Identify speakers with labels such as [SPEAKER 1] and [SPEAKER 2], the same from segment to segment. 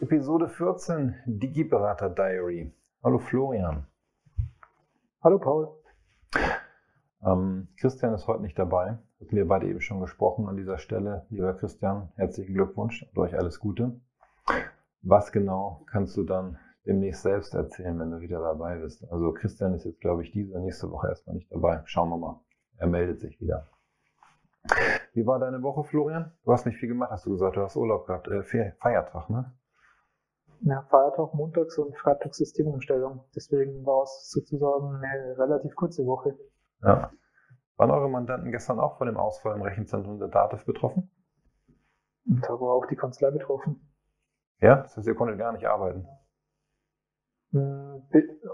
[SPEAKER 1] Episode 14 Digiberater Diary. Hallo Florian.
[SPEAKER 2] Hallo Paul.
[SPEAKER 1] Ähm, Christian ist heute nicht dabei. Hatten wir beide eben schon gesprochen an dieser Stelle. Lieber Christian, herzlichen Glückwunsch und euch alles Gute. Was genau kannst du dann demnächst selbst erzählen, wenn du wieder dabei bist? Also Christian ist jetzt, glaube ich, diese nächste Woche erstmal nicht dabei. Schauen wir mal. Er meldet sich wieder. Wie war deine Woche, Florian? Du hast nicht viel gemacht, hast du gesagt. Du hast Urlaub gehabt. Äh, Feiertag, ne?
[SPEAKER 2] Ja, Feiertag, Montags und Freitags Systemumstellung. Deswegen war es sozusagen eine relativ kurze Woche.
[SPEAKER 1] Ja. Waren eure Mandanten gestern auch von dem Ausfall im Rechenzentrum der Dativ betroffen?
[SPEAKER 2] Und da war auch die Kanzlei betroffen.
[SPEAKER 1] Ja, das heißt, ihr konntet gar nicht arbeiten.
[SPEAKER 2] Hm,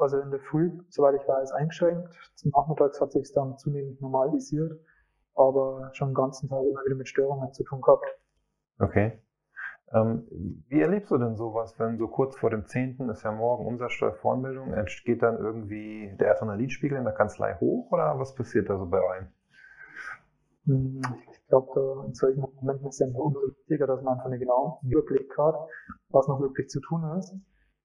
[SPEAKER 2] also in der Früh, soweit ich weiß, eingeschränkt. Zum Nachmittags hat sich es dann zunehmend normalisiert, aber schon den ganzen Tag immer wieder mit Störungen zu tun gehabt.
[SPEAKER 1] Okay. Ähm, wie erlebst du denn sowas, wenn so kurz vor dem 10. ist ja morgen Umsatzsteuervoranmeldung, geht dann irgendwie der Adrenalinspiegel in der Kanzlei hoch oder was passiert da so bei euch?
[SPEAKER 2] Hm, ich glaube, in solchen Momenten ist es einfach umso wichtiger, dass man einfach einen genauen Überblick hat, was noch wirklich zu tun ist,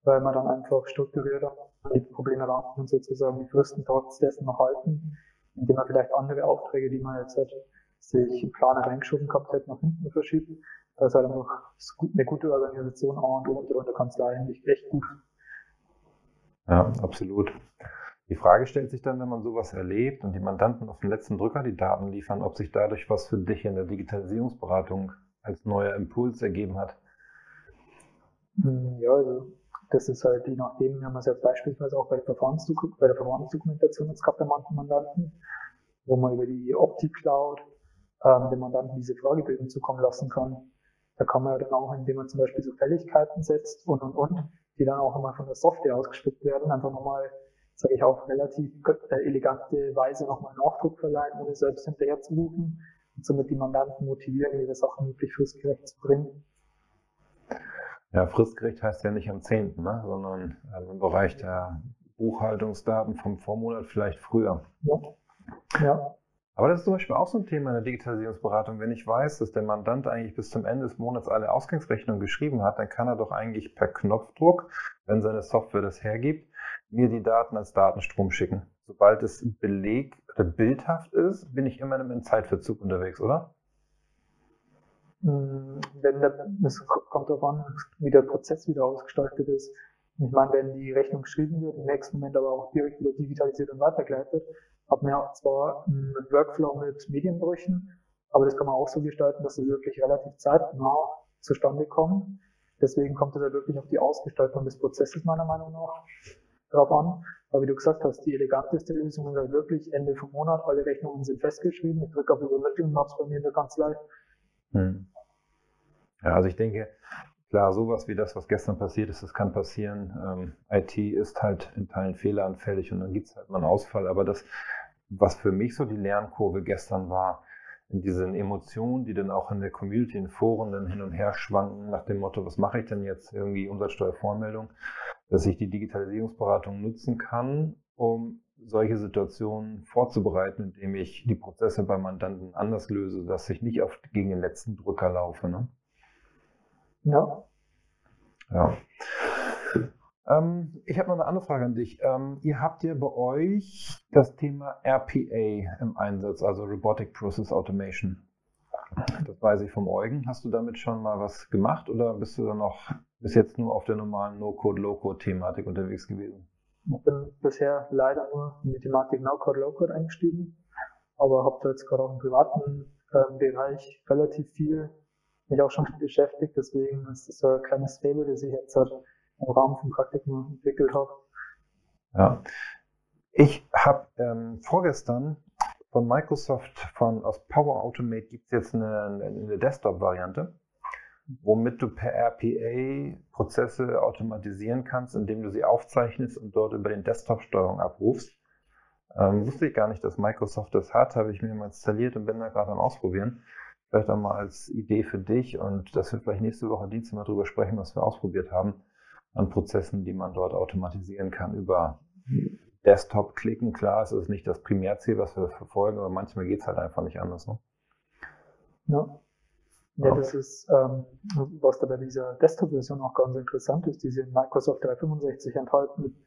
[SPEAKER 2] weil man dann einfach strukturierter die Probleme ran und sozusagen die Fristen trotz dessen noch halten, indem man vielleicht andere Aufträge, die man jetzt halt sich im Plan reingeschoben gehabt hätte, nach hinten verschiebt da ist halt einfach eine gute Organisation A und O der Kanzlei eigentlich echt gut.
[SPEAKER 1] Ja, absolut. Die Frage stellt sich dann, wenn man sowas erlebt und die Mandanten auf den letzten Drücker die Daten liefern, ob sich dadurch was für dich in der Digitalisierungsberatung als neuer Impuls ergeben hat.
[SPEAKER 2] Hm, ja, also das ist halt je nachdem, wir haben es ja beispielsweise auch bei der Verfahrensdokumentation jetzt gehabt bei manchen Mandanten, wo man über die Optik Cloud ähm, dem Mandanten diese Fragebögen zukommen lassen kann. Da kann man ja dann auch, indem man zum Beispiel so Fälligkeiten setzt und und und, die dann auch immer von der Software ausgespuckt werden, einfach nochmal, sage ich auf relativ äh, elegante Weise nochmal Nachdruck verleihen, ohne selbst hinterher zu rufen und somit die Mandanten motivieren, ihre Sachen möglich fristgerecht zu bringen.
[SPEAKER 1] Ja, fristgerecht heißt ja nicht am 10., ne? sondern ähm, im Bereich der Buchhaltungsdaten vom Vormonat vielleicht früher.
[SPEAKER 2] Ja. ja.
[SPEAKER 1] Aber das ist zum Beispiel auch so ein Thema in der Digitalisierungsberatung. Wenn ich weiß, dass der Mandant eigentlich bis zum Ende des Monats alle Ausgangsrechnungen geschrieben hat, dann kann er doch eigentlich per Knopfdruck, wenn seine Software das hergibt, mir die Daten als Datenstrom schicken. Sobald es Beleg oder bildhaft ist, bin ich immer im Zeitverzug unterwegs, oder?
[SPEAKER 2] Hm, wenn es kommt darauf an, wie der Prozess wieder ausgestaltet ist. Ich meine, wenn die Rechnung geschrieben wird, im nächsten Moment aber auch direkt wieder digitalisiert und weitergeleitet, hat man zwar einen Workflow mit Medienbrüchen, aber das kann man auch so gestalten, dass es wirklich relativ zeitnah zustande kommt. Deswegen kommt es ja wirklich auf die Ausgestaltung des Prozesses meiner Meinung nach drauf an. Aber wie du gesagt hast, die eleganteste Lösung ist halt wirklich Ende vom Monat, alle Rechnungen sind festgeschrieben, ich drücke auf Übermittlung und habe es bei mir in der Kanzlei.
[SPEAKER 1] Hm. Ja, also ich denke, klar, sowas wie das, was gestern passiert ist, das kann passieren. Ähm, IT ist halt in Teilen fehleranfällig und dann gibt es halt mal einen Ausfall. Aber das, was für mich so die Lernkurve gestern war, in diesen Emotionen, die dann auch in der Community, in Foren dann hin und her schwanken, nach dem Motto, was mache ich denn jetzt, irgendwie Umsatzsteuervormeldung, dass ich die Digitalisierungsberatung nutzen kann, um solche Situationen vorzubereiten, indem ich die Prozesse bei Mandanten anders löse, dass ich nicht auf, gegen den letzten Drücker laufe. Ne?
[SPEAKER 2] Ja.
[SPEAKER 1] Ja. Ähm, ich habe noch eine andere Frage an dich. Ähm, ihr habt ja bei euch das Thema RPA im Einsatz, also Robotic Process Automation. Das weiß ich vom Eugen. Hast du damit schon mal was gemacht oder bist du dann noch bis jetzt nur auf der normalen No-Code, Low-Code-Thematik unterwegs gewesen?
[SPEAKER 2] Ich bin bisher leider nur in die Thematik No-Code, Low-Code eingestiegen, aber habe da jetzt gerade auch im privaten äh, Bereich relativ viel mich auch schon beschäftigt. Deswegen ist das so ein kleines Fable, das ich jetzt halt im Rahmen vom Praktikum entwickelt habe.
[SPEAKER 1] Ja. Ich habe ähm, vorgestern von Microsoft von aus Power Automate gibt es jetzt eine, eine Desktop-Variante. womit du per RPA Prozesse automatisieren kannst, indem du sie aufzeichnest und dort über den Desktop-Steuerung abrufst. Ähm, wusste ich gar nicht, dass Microsoft das hat, habe ich mir mal installiert und bin da gerade am Ausprobieren. Vielleicht auch mal als Idee für dich und dass wir vielleicht nächste Woche Dienstag mal drüber sprechen, was wir ausprobiert haben an Prozessen, die man dort automatisieren kann über Desktop klicken. Klar, es ist nicht das Primärziel, was wir verfolgen, aber manchmal geht es halt einfach nicht anders. Ne?
[SPEAKER 2] Ja. Ja, das ist, ähm, was da bei dieser Desktop-Version auch ganz interessant ist, diese Microsoft 365 enthalten.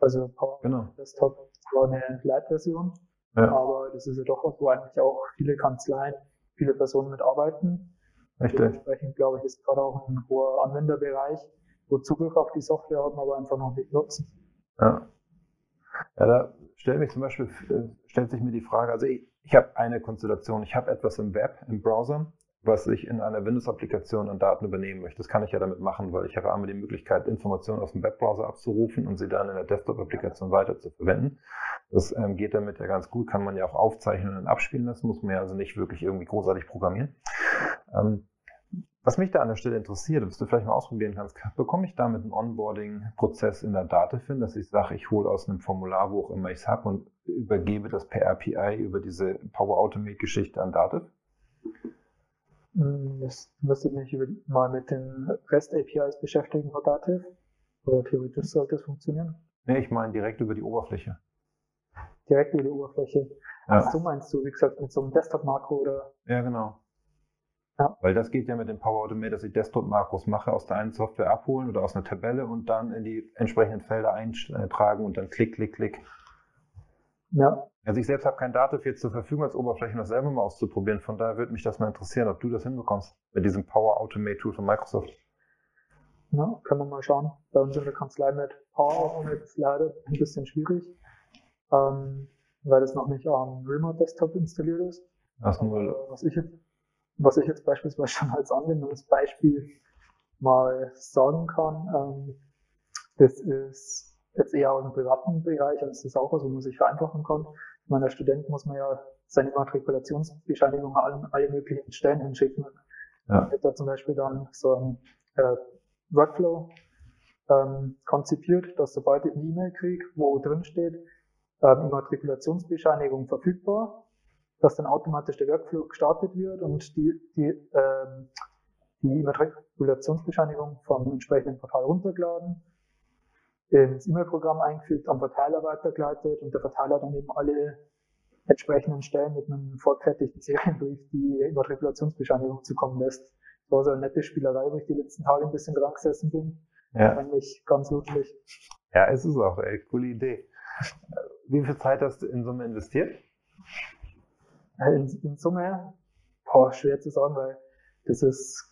[SPEAKER 2] Also Power genau. Desktop war eine Light-Version, ja. aber das ist ja doch was, wo eigentlich auch viele Kanzleien, viele Personen mitarbeiten.
[SPEAKER 1] Richtig.
[SPEAKER 2] Dementsprechend glaube ich, ist gerade auch ein hoher Anwenderbereich, wo Zugriff auf die Software haben, aber einfach noch nicht nutzen.
[SPEAKER 1] Ja. Ja, da stellt mich zum Beispiel, äh, stellt sich mir die Frage, also ich, ich habe eine Konstellation, ich habe etwas im Web, im Browser, was ich in einer Windows-Applikation an Daten übernehmen möchte. Das kann ich ja damit machen, weil ich habe einmal die Möglichkeit, Informationen aus dem Webbrowser abzurufen und sie dann in der Desktop-Applikation weiter zu verwenden. Das ähm, geht damit ja ganz gut, kann man ja auch aufzeichnen und abspielen lassen, muss man ja also nicht wirklich irgendwie großartig programmieren. Ähm, was mich da an der Stelle interessiert, was du vielleicht mal ausprobieren kannst, bekomme ich damit einen Onboarding-Prozess in der Datenfin, dass ich sage, ich hole aus einem Formular, wo auch immer ich es habe und übergebe das per API über diese Power Automate-Geschichte an Dativ?
[SPEAKER 2] Hm, das müsste ich mich mal mit den REST-APIs beschäftigen von Dativ. Oder theoretisch sollte es funktionieren.
[SPEAKER 1] Nee, ich meine direkt über die Oberfläche.
[SPEAKER 2] Direkt über die Oberfläche. Ja. Ach so meinst du, wie gesagt, mit so einem Desktop-Makro oder?
[SPEAKER 1] Ja, genau. Ja. Weil das geht ja mit dem Power Automate, dass ich Desktop-Makros mache, aus der einen Software abholen oder aus einer Tabelle und dann in die entsprechenden Felder eintragen und dann klick, klick, klick. Ja. Also ich selbst habe kein Dativ jetzt zur Verfügung als Oberfläche, um das selber mal auszuprobieren. Von daher würde mich das mal interessieren, ob du das hinbekommst mit diesem Power Automate Tool von Microsoft.
[SPEAKER 2] Ja, können wir mal schauen. Bei uns in der Kanzlei mit Power Automate ist leider ein bisschen schwierig, ähm, weil das noch nicht am Remote Desktop installiert ist.
[SPEAKER 1] Ach, nur
[SPEAKER 2] was ich jetzt was ich jetzt beispielsweise schon als Anwendungsbeispiel mal sagen kann, ähm, das ist jetzt eher aus dem privaten Bereich, also das ist auch was, wo man sich vereinfachen kann. Meine, als Student muss man ja seine Matrikulationsbescheinigung an alle möglichen Stellen hinschicken. Ja. Ich habe da zum Beispiel dann so ein äh, Workflow ähm, konzipiert, dass sobald ich eine E-Mail kriege, wo drin steht, Immatrikulationsbescheinigung verfügbar, dass dann automatisch der Workflow gestartet wird und die, die, ähm, die Immatrikulationsbescheinigung vom entsprechenden Portal runtergeladen, ins E-Mail-Programm eingefügt, am Verteiler weitergeleitet und der Verteiler dann eben alle entsprechenden Stellen mit einem vorgefertigten Serienbrief die Immatrikulationsbescheinigung zukommen lässt. Das war so eine nette Spielerei, wo ich die letzten Tage ein bisschen dran gesessen bin. Ja. Eigentlich ganz lustig.
[SPEAKER 1] Ja, es ist auch eine coole Idee. Wie viel Zeit hast du in Summe investiert?
[SPEAKER 2] in, in Summe, boah, schwer zu sagen, weil das ist,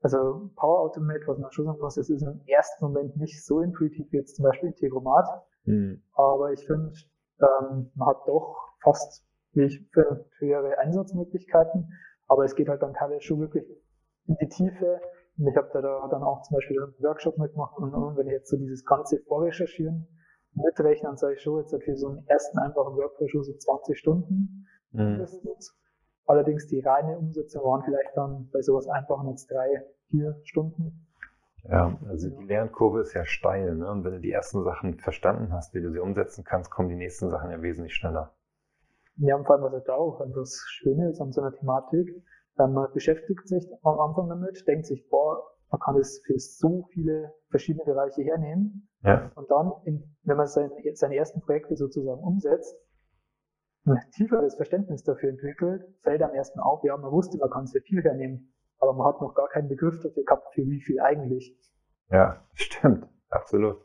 [SPEAKER 2] also Power Automate, was man schon sagen muss, das ist im ersten Moment nicht so intuitiv wie jetzt zum Beispiel Integromat. Mhm. Aber ich finde, ähm, man hat doch fast wie ich für höhere Einsatzmöglichkeiten. Aber es geht halt dann teilweise schon wirklich in die Tiefe. Und ich habe da, dann auch zum Beispiel einen Workshop mitgemacht und, und wenn ich jetzt so dieses ganze Vorrecherchieren mitrechne, dann sage ich schon, jetzt für so einen ersten einfachen Workflow schon so 20 Stunden mhm. Allerdings die reine Umsetzung waren vielleicht dann bei sowas einfachen jetzt drei, vier Stunden.
[SPEAKER 1] Ja, also die Lernkurve ist ja steil. Ne? Und wenn du die ersten Sachen verstanden hast, wie du sie umsetzen kannst, kommen die nächsten Sachen ja wesentlich schneller.
[SPEAKER 2] Ja, und vor allem, was halt auch das Schöne ist an so einer Thematik, man beschäftigt sich am Anfang damit, denkt sich, boah, man kann es für so viele verschiedene Bereiche hernehmen. Ja. Und dann, in, wenn man sein, seine ersten Projekte sozusagen umsetzt, ein tieferes Verständnis dafür entwickelt, fällt am ersten auf, ja, man wusste, man kann sehr viel hernehmen, aber man hat noch gar keinen Begriff dafür gehabt, für wie viel eigentlich.
[SPEAKER 1] Ja, stimmt, absolut.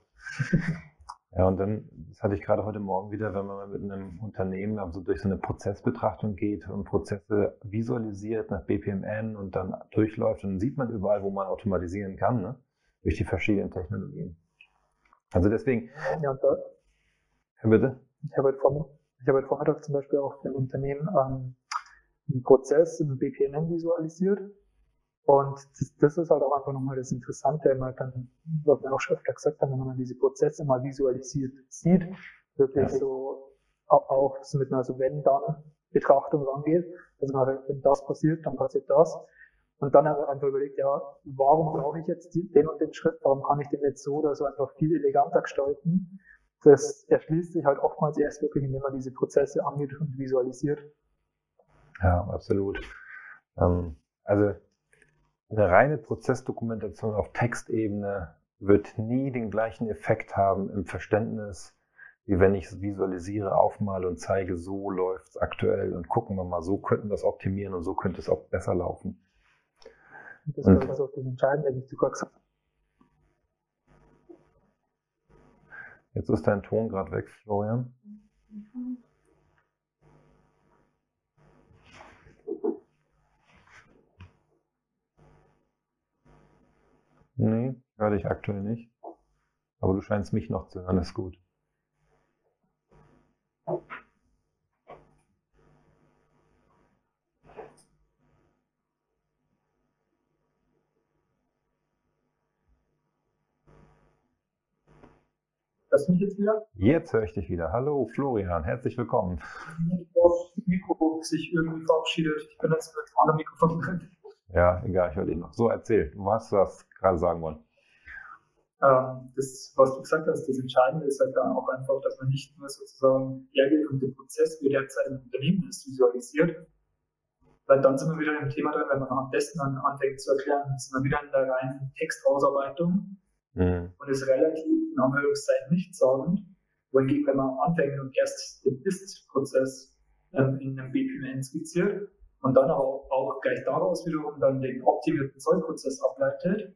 [SPEAKER 1] Ja, und dann, das hatte ich gerade heute Morgen wieder, wenn man mit einem Unternehmen also durch so eine Prozessbetrachtung geht und Prozesse visualisiert nach BPMN und dann durchläuft, dann sieht man überall, wo man automatisieren kann, ne? durch die verschiedenen Technologien. Also deswegen. Ja, und da, ja, bitte?
[SPEAKER 2] Ich habe heute Vormittag ich habe heute Vormittag zum Beispiel auch für ein Unternehmen ähm, einen Prozess im BPMN visualisiert. Und das, ist halt auch einfach nochmal das Interessante, wenn man dann, was wir auch schon öfter gesagt haben, wenn man diese Prozesse mal visualisiert sieht, wirklich ja. so auch, auch so mit einer so wenn dann Betrachtung rangeht. Also wenn das passiert, dann passiert das. und dann einfach überlegt, ja, warum brauche ich jetzt den und den Schritt, warum kann ich den jetzt so oder so einfach viel eleganter gestalten? Das erschließt sich halt oftmals erst wirklich, indem man diese Prozesse angeht und visualisiert.
[SPEAKER 1] Ja, absolut. Ähm, also eine reine Prozessdokumentation auf Textebene wird nie den gleichen Effekt haben im Verständnis, wie wenn ich es visualisiere, aufmale und zeige, so läuft es aktuell und gucken wir mal, so könnten wir es optimieren und so könnte es auch besser laufen.
[SPEAKER 2] Das war das auch das Entscheidende, wie du gesagt.
[SPEAKER 1] Jetzt ist dein Ton gerade weg, Florian. Nee, höre dich aktuell nicht. Aber du scheinst mich noch zu hören, ist gut.
[SPEAKER 2] Hörst du mich jetzt wieder?
[SPEAKER 1] Jetzt höre ich dich wieder. Hallo Florian, herzlich willkommen.
[SPEAKER 2] Das Mikro sich irgendwie verabschiedet. Ich bin jetzt mit einem Mikrofon drin.
[SPEAKER 1] Ja, egal, ich höre dich noch. So, erzähl, du hast was gerade sagen wollen.
[SPEAKER 2] Ähm, das, was du gesagt hast, das Entscheidende ist halt dann auch einfach, dass man nicht nur sozusagen hergeht und den Prozess, wie derzeit im Unternehmen ist, visualisiert. Weil dann sind wir wieder im Thema drin, wenn man am besten dann anfängt zu erklären, sind wir wieder in der reinen Textausarbeitung mhm. und ist relativ in Anführungszeichen nichtssagend. Wohingegen, wenn man anfängt und erst den Ist-Prozess ähm, in einem BPMN skizziert und dann auch, auch gleich daraus wiederum dann den optimierten Zollprozess ableitet,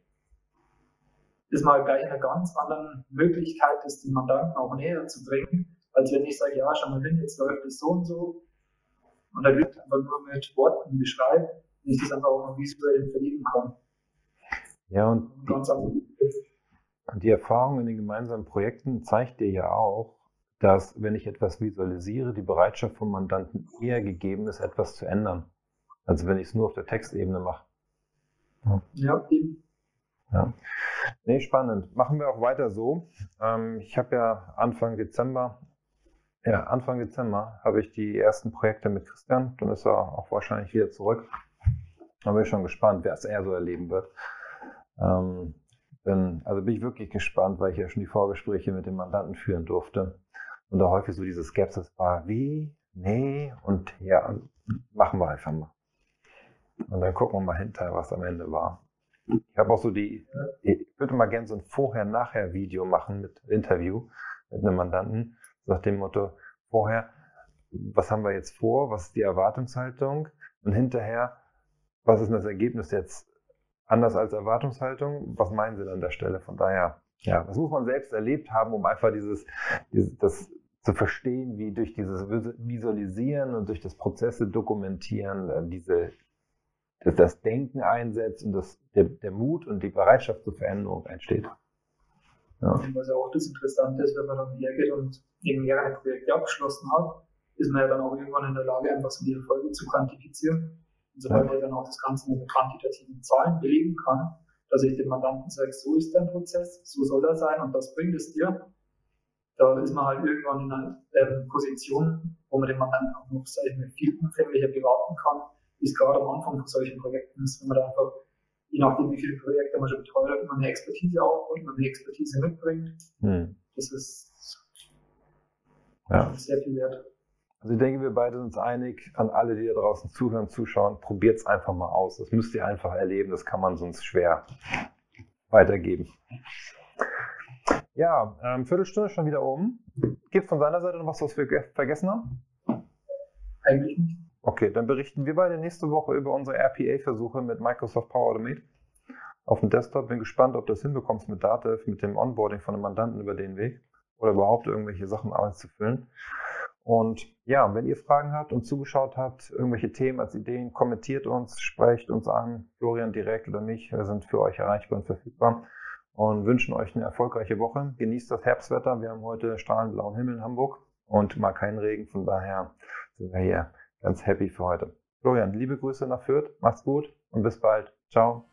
[SPEAKER 2] ist man gleich in einer ganz anderen Möglichkeit, das den Mandanten auch näher zu bringen, als wenn ich sage, ja, schau mal hin, jetzt läuft es so und so. Und dann wird einfach nur mit Worten beschreiben, wenn ich das einfach auch noch visuell verlegen kann.
[SPEAKER 1] Ja, und, und die, die Erfahrung in den gemeinsamen Projekten zeigt dir ja auch, dass wenn ich etwas visualisiere, die Bereitschaft vom Mandanten eher gegeben ist, etwas zu ändern. Also wenn ich es nur auf der Textebene mache.
[SPEAKER 2] Ja, ja eben.
[SPEAKER 1] Ja. Nee, spannend. Machen wir auch weiter so. Ähm, ich habe ja Anfang Dezember, ja, Anfang Dezember habe ich die ersten Projekte mit Christian. Dann ist er auch wahrscheinlich wieder zurück. Da bin ich schon gespannt, es eher so erleben wird. Ähm, bin, also bin ich wirklich gespannt, weil ich ja schon die Vorgespräche mit dem Mandanten führen durfte. Und da häufig so diese Skepsis war, wie, nee, und ja, machen wir einfach mal. Und dann gucken wir mal hinterher, was am Ende war. Ich habe auch so die, ich würde mal gerne so ein Vorher-Nachher-Video machen mit Interview mit einem Mandanten, nach dem Motto, vorher, was haben wir jetzt vor, was ist die Erwartungshaltung? Und hinterher, was ist das Ergebnis jetzt anders als Erwartungshaltung, was meinen Sie an der Stelle? Von daher, ja, das muss man selbst erlebt haben, um einfach dieses, dieses das zu verstehen, wie durch dieses Visualisieren und durch das Prozesse dokumentieren äh, diese dass das Denken einsetzt und das, der, der Mut und die Bereitschaft zur Veränderung entsteht.
[SPEAKER 2] Ja. Was ja auch das Interessante ist, wenn man dann hergeht und eben mehrere Projekte abgeschlossen hat, ist man ja dann auch irgendwann in der Lage, einfach so die Erfolge zu quantifizieren. Und sobald ja. man dann auch das Ganze mit quantitativen Zahlen belegen kann, dass ich dem Mandanten sage, so ist dein Prozess, so soll er sein und das bringt es dir, da ist man halt irgendwann in einer äh, Position, wo man den Mandanten auch noch, viel umfänglicher beraten kann, wie es gerade am Anfang von solchen Projekten ist, wenn man da einfach, je nachdem, wie viele Projekte man schon betreut hat, man eine Expertise aufbaut, man eine Expertise mitbringt. Hm. Das ist ja. sehr viel wert.
[SPEAKER 1] Also ich denke, wir beide sind uns einig, an alle, die da draußen zuhören, zuschauen, probiert es einfach mal aus. Das müsst ihr einfach erleben, das kann man sonst schwer weitergeben. Ja, ähm, Viertelstunde schon wieder oben. Gibt es von seiner Seite noch was, was wir vergessen haben?
[SPEAKER 2] Eigentlich nicht.
[SPEAKER 1] Okay, dann berichten wir beide nächste Woche über unsere RPA-Versuche mit Microsoft Power Automate auf dem Desktop. Bin gespannt, ob du das hinbekommst mit Datev, mit dem Onboarding von einem Mandanten über den Weg oder überhaupt irgendwelche Sachen auszufüllen. Und ja, wenn ihr Fragen habt und zugeschaut habt, irgendwelche Themen als Ideen, kommentiert uns, sprecht uns an, Florian direkt oder mich. Wir sind für euch erreichbar und verfügbar und wünschen euch eine erfolgreiche Woche. Genießt das Herbstwetter. Wir haben heute strahlend blauen Himmel in Hamburg und mal keinen Regen. Von daher sind wir hier ganz happy für heute. Florian, liebe Grüße nach Fürth, macht's gut und bis bald. Ciao.